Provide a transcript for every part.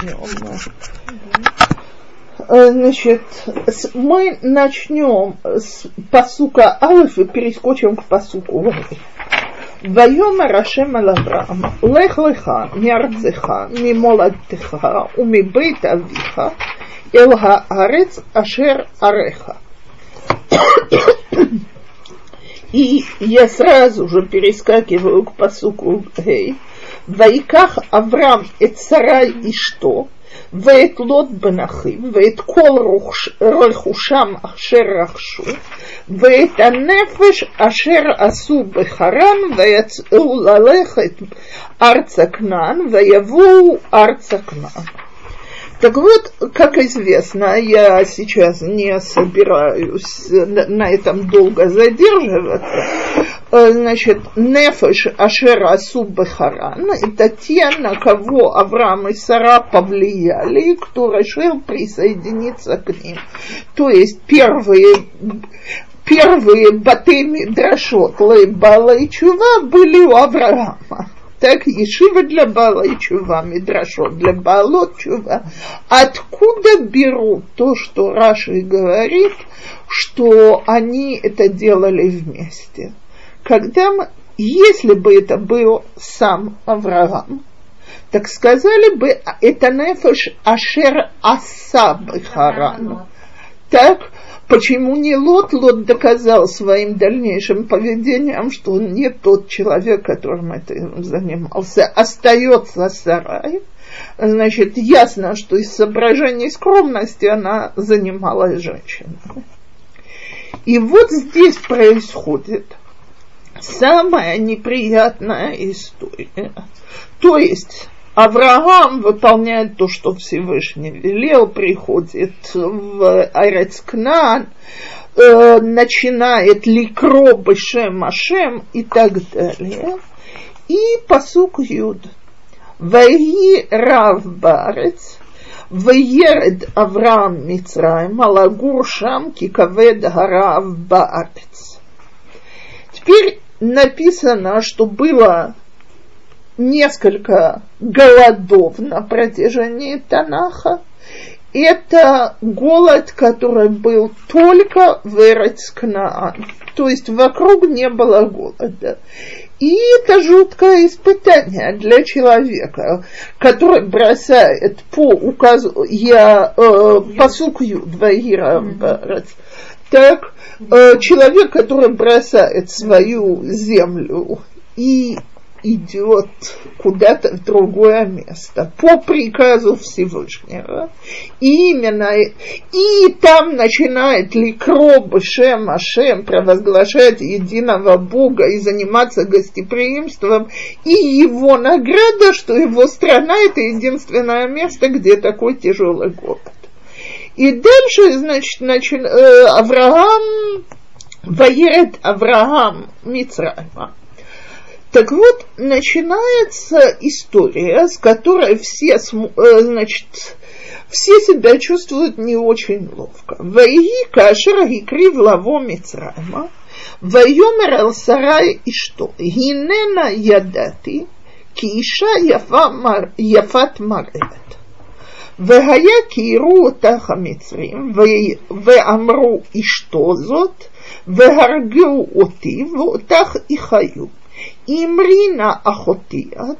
начнем. Значит, мы начнем с посука Алиф и перескочим к посуку Вайома Рашем Алаврам, Лех Леха, Мярдзеха, Мимоладтеха, Умибейт Авиха, Элга Арец Ашер Ареха. И я сразу же перескакиваю к посуку Гей. Hey Вайках Авраам et Сарай и что? ואת לוט בן אחיו, ואת כל רכושם אשר רכשו, ואת הנפש אשר עשו בחרן, ויצאו ללכת ארצה כנען, ויבואו ארצה כנען. Так вот, как известно, я сейчас не собираюсь на этом долго задерживаться. Э, значит, Нефеш Ашер Асу Бехаран – это те, на кого Авраам и Сара повлияли, и кто решил присоединиться к ним. То есть первые первые Батыми Драшот, Лейбала и Чува были у Авраама так Ешива для Бала и Чува, Мидрашот для Балот Чува. Откуда берут то, что Раши говорит, что они это делали вместе? Когда мы, если бы это был сам Авраам, так сказали бы, это нефеш ашер асаб харану. Так, Почему не Лот? Лот доказал своим дальнейшим поведением, что он не тот человек, которым это занимался. Остается сарай. Значит, ясно, что из соображений скромности она занималась женщиной. И вот здесь происходит самая неприятная история. То есть Авраам выполняет то, что Всевышний велел, приходит в Айрецкнан, э, начинает ликро Бешем Ашем и так далее. И посук Юд. Ваи Рав Барец, Ваеред Авраам Мицраем, Алагур Шам Кикавед Гарав Барец. Теперь написано, что было несколько голодов на протяжении Танаха. Это голод, который был только в Эрецкнаан, то есть вокруг не было голода. И это жуткое испытание для человека, который бросает по указу, я э, посукью двоира так, э, человек, который бросает свою землю и идет куда-то в другое место по приказу Всевышнего. И именно и там начинает Ликро Шем Ашем провозглашать единого Бога и заниматься гостеприимством. И его награда, что его страна это единственное место, где такой тяжелый голод. И дальше, значит, начи, э, Авраам, воерет Авраам Мицраима так вот, начинается история, с которой все, э, значит, все себя чувствуют не очень ловко. Ваи кашер гикрив лаво Мицрайма, ויאמר אל שרי אשתו, הננה ידעתי כי אישה יפה מר, יפת מראת. Вегая киру таха мицрим, веамру и что зот, вегаргю оти, вотах и хаю. Имрина ахотиат,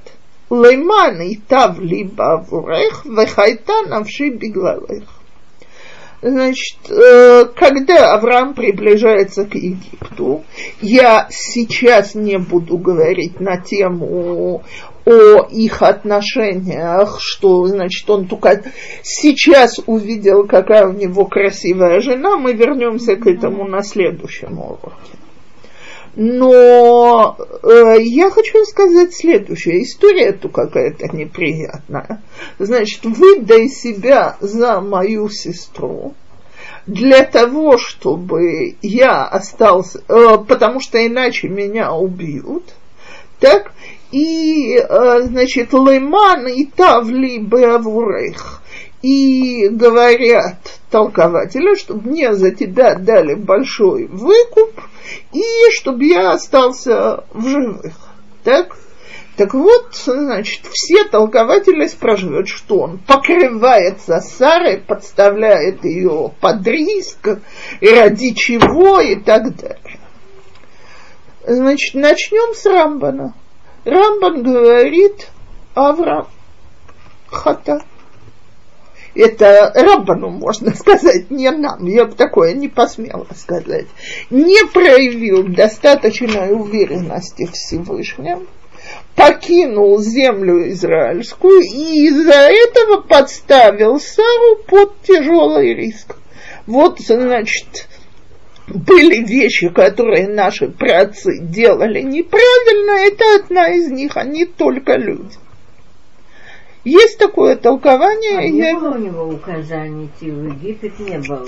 леман и тав либа вурех, вехайта навши беглалех. Значит, э, когда Авраам приближается к Египту, я сейчас не буду говорить на тему о их отношениях, что, значит, он только сейчас увидел, какая у него красивая жена, мы вернемся к этому на следующем уроке. Но э, я хочу сказать следующее. История эту какая-то неприятная. Значит, выдай себя за мою сестру для того, чтобы я остался, э, потому что иначе меня убьют, так, и, э, значит, леман и тавли беавурех, и говорят толкователя, чтобы мне за тебя дали большой выкуп, и чтобы я остался в живых. Так? Так вот, значит, все толкователи спрашивают, что он покрывается Сарой, подставляет ее под риск, ради чего и так далее. Значит, начнем с Рамбана. Рамбан говорит Авраам хата. Это Рамбану можно сказать, не нам, я бы такое не посмела сказать. Не проявил достаточной уверенности в Всевышнем, покинул землю израильскую и из-за этого подставил Сару под тяжелый риск. Вот, значит, были вещи, которые наши праотцы делали неправильно, это одна из них, они только люди. Есть такое толкование. А не я... было у него указаний идти в Египет, не было.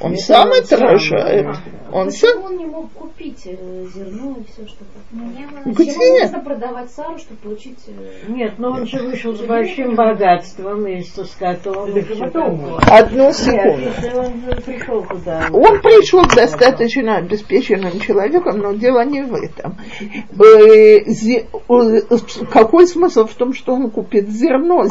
Он это сам отражает. Он сам... он не мог купить э, зерно и все, что такое? Где? нужно продавать Сару, чтобы получить... Э, Нет, но он же вышел с большим богатством и со скотом. Одну секунду. Он пришел куда? Он пришел достаточно обеспеченным человеком, но дело не в этом. Э, какой смысл в том, что он купит зерно?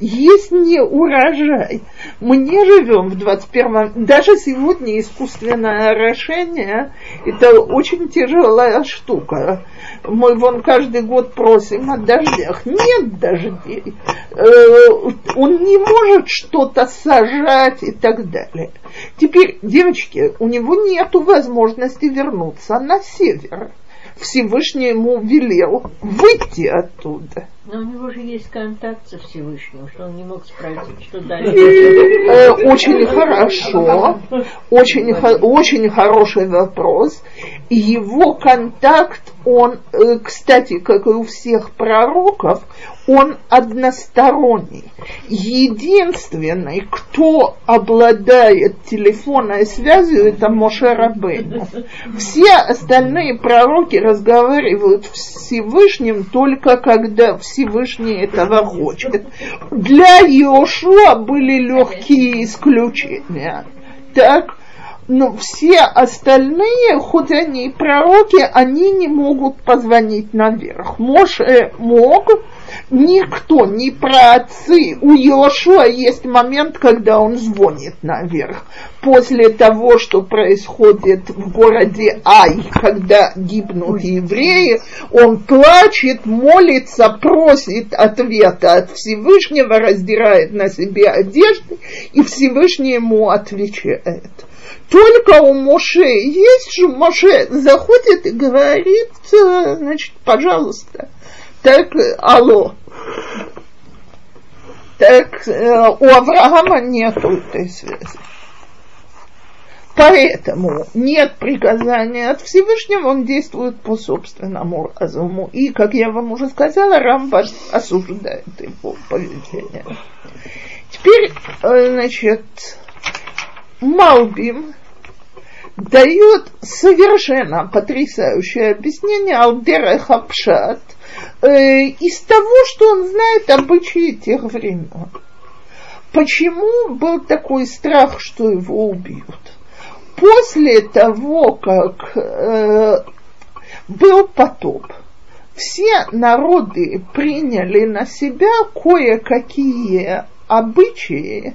Есть не урожай. Мы не живем в 21 даже сегодня искусственное орошение – это очень тяжелая штука. Мы вон каждый год просим о дождях. Нет дождей. Э, он не может что-то сажать и так далее. Теперь, девочки, у него нет возможности вернуться на север. Всевышний ему велел выйти оттуда. Но у него же есть контакт со Всевышним, что он не мог спросить, что дальше. Э, очень хорошо, очень, очень хороший вопрос. Его контакт, он, э, кстати, как и у всех пророков, он односторонний. Единственный, кто обладает телефонной связью, это Моше Рабейну. Все остальные пророки разговаривают с Всевышним только когда Всевышний этого хочет. Для Иошуа были легкие исключения. Так, но все остальные, хоть они и пророки, они не могут позвонить наверх. Моше мог, никто, ни про отцы. У Иошуа есть момент, когда он звонит наверх. После того, что происходит в городе Ай, когда гибнут евреи, он плачет, молится, просит ответа от Всевышнего, раздирает на себе одежды, и Всевышний ему отвечает. Только у Моше есть же, Моше заходит и говорит, значит, пожалуйста, так, алло. Так э, у Авраама нет этой связи. Поэтому нет приказания от Всевышнего, он действует по собственному разуму. И, как я вам уже сказала, Рамбан осуждает его поведение. Теперь, э, значит, Малбим дает совершенно потрясающее объяснение Алдера Хапшат э, из того, что он знает обычаи тех времен. Почему был такой страх, что его убьют? После того, как э, был потоп, все народы приняли на себя кое-какие обычаи,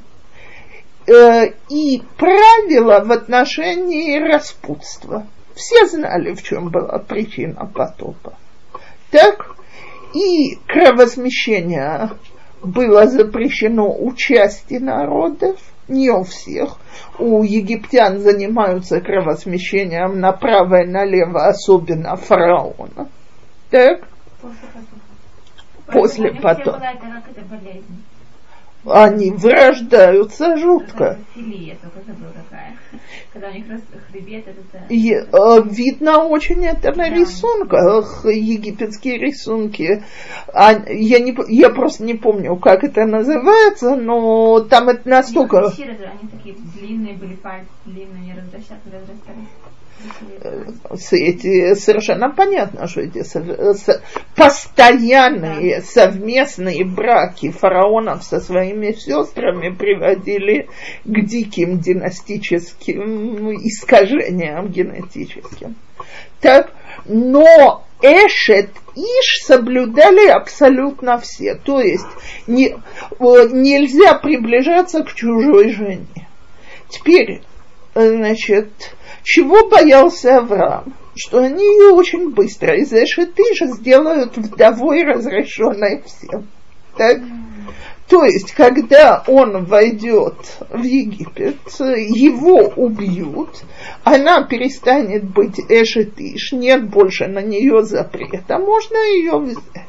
и правила в отношении распутства. Все знали, в чем была причина потопа. Так, и кровосмещение было запрещено у части народов, не у всех. У египтян занимаются кровосмещением направо и налево, особенно фараона. Так? После потопа. После потопа они вырождаются жутко. И, э, видно очень это на рисунках, египетские рисунки. А, я, не, я просто не помню, как это называется, но там это настолько... Они такие длинные были пальцы, длинные, не разрастались эти, совершенно понятно, что эти постоянные совместные браки фараонов со своими сестрами приводили к диким династическим искажениям генетическим. Так, но Эшет Иш соблюдали абсолютно все. То есть не, нельзя приближаться к чужой жене. Теперь, значит, чего боялся Авраам? Что они ее очень быстро из Эшет Иша сделают вдовой, разрешенной всем. Так? То есть, когда он войдет в Египет, его убьют, она перестанет быть эшетиш, нет больше на нее запрета, можно ее взять.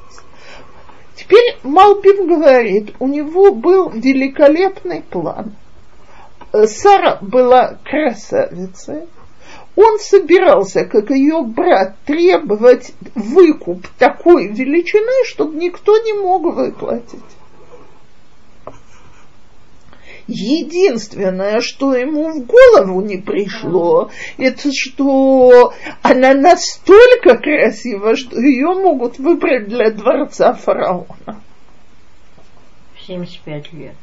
Теперь Малбим говорит, у него был великолепный план. Сара была красавицей, он собирался, как ее брат, требовать выкуп такой величины, чтобы никто не мог выплатить. Единственное, что ему в голову не пришло, это что она настолько красива, что ее могут выбрать для дворца фараона. В 75 лет.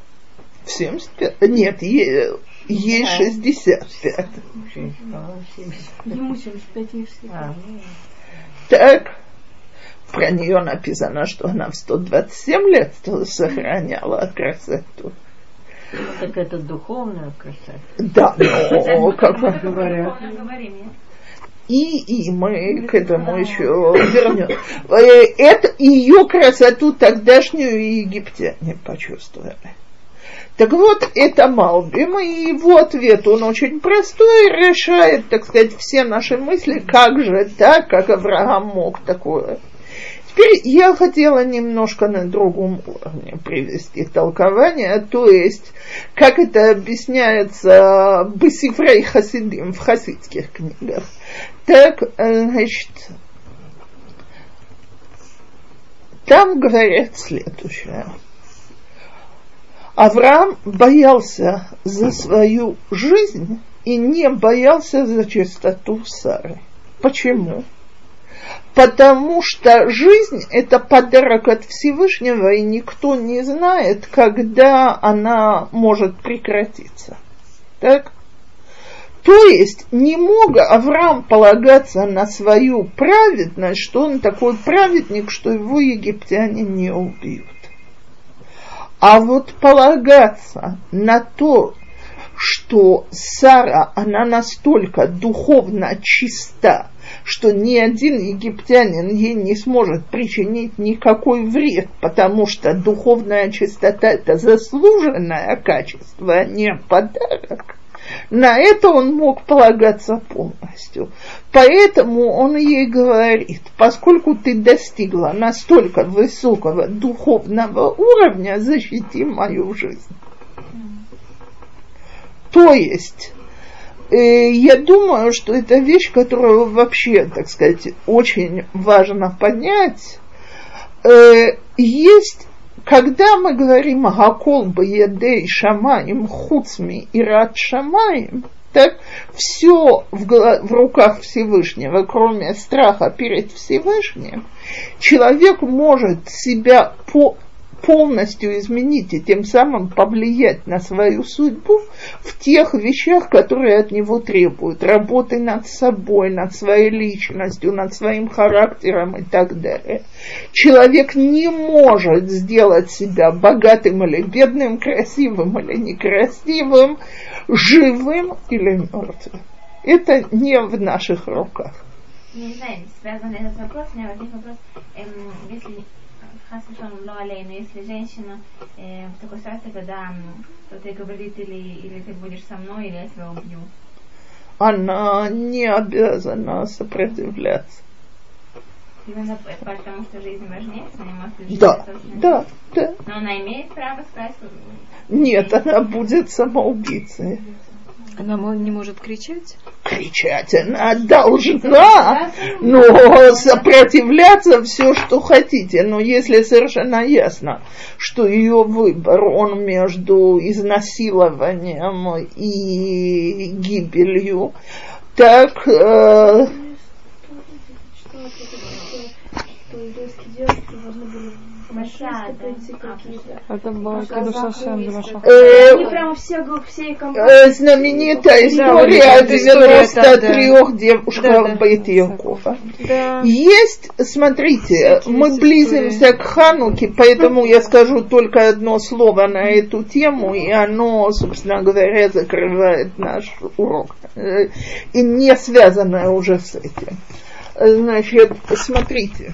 В 75? Нет, ей, ей 65. Ему 75 ей А, Так, про нее написано, что она в 127 лет сохраняла красоту. так это духовная красота. Да, но как Говорят. И, и мы к этому еще вернем. Э, Это ее красоту тогдашнюю египтяне почувствовали. Так вот, это Малбим, и его ответ, он очень простой, решает, так сказать, все наши мысли, как же так, как Авраам мог такое. Теперь я хотела немножко на другом уровне привести толкование, то есть, как это объясняется Бесифрей Хасидим в хасидских книгах. Так, э, значит, там говорят следующее. Авраам боялся за свою жизнь и не боялся за чистоту Сары. Почему? Потому что жизнь – это подарок от Всевышнего, и никто не знает, когда она может прекратиться. Так? То есть не мог Авраам полагаться на свою праведность, что он такой праведник, что его египтяне не убьют. А вот полагаться на то, что Сара, она настолько духовно чиста, что ни один египтянин ей не сможет причинить никакой вред, потому что духовная чистота – это заслуженное качество, а не подарок. На это он мог полагаться полностью. Поэтому он ей говорит, поскольку ты достигла настолько высокого духовного уровня, защити мою жизнь. То есть, э, я думаю, что это вещь, которую вообще, так сказать, очень важно понять. Э, есть когда мы говорим Гакол Баедей Шамаем Хуцми и Рад Шамаем, так все в, в руках Всевышнего, кроме страха перед Всевышним, человек может себя по, полностью изменить и тем самым повлиять на свою судьбу в тех вещах, которые от него требуют. Работы над собой, над своей личностью, над своим характером и так далее. Человек не может сделать себя богатым или бедным, красивым или некрасивым, живым или мертвым. Это не в наших руках. Не знаю, связан этот вопрос, у меня возник вопрос, эм, если Алейну, если женщина э, в такой ситуации, когда кто-то ей говорит, или, или ты будешь со мной, или я тебя убью. Она не обязана сопротивляться. Именно потому что жизнь важнее, не может жить Да, да, да. Но она имеет право сказать, Нет, она будет самоубийцей. Она не может кричать? Кричать она должна, но сопротивляться все, что хотите. Но если совершенно ясно, что ее выбор, он между изнасилованием и гибелью, так э, А. Это было Кадуш Ашем для Машаха. Они прямо все, г- все компании. э, знаменитая история вот о эта история, 93 да, да. девушках Да, да. Бейт Якова. Да. Есть, смотрите, мы близимся к Хануке, поэтому я скажу только одно слово на эту тему, и оно, собственно говоря, закрывает наш урок. Э, И не связанное уже с этим. Э, Значит, смотрите,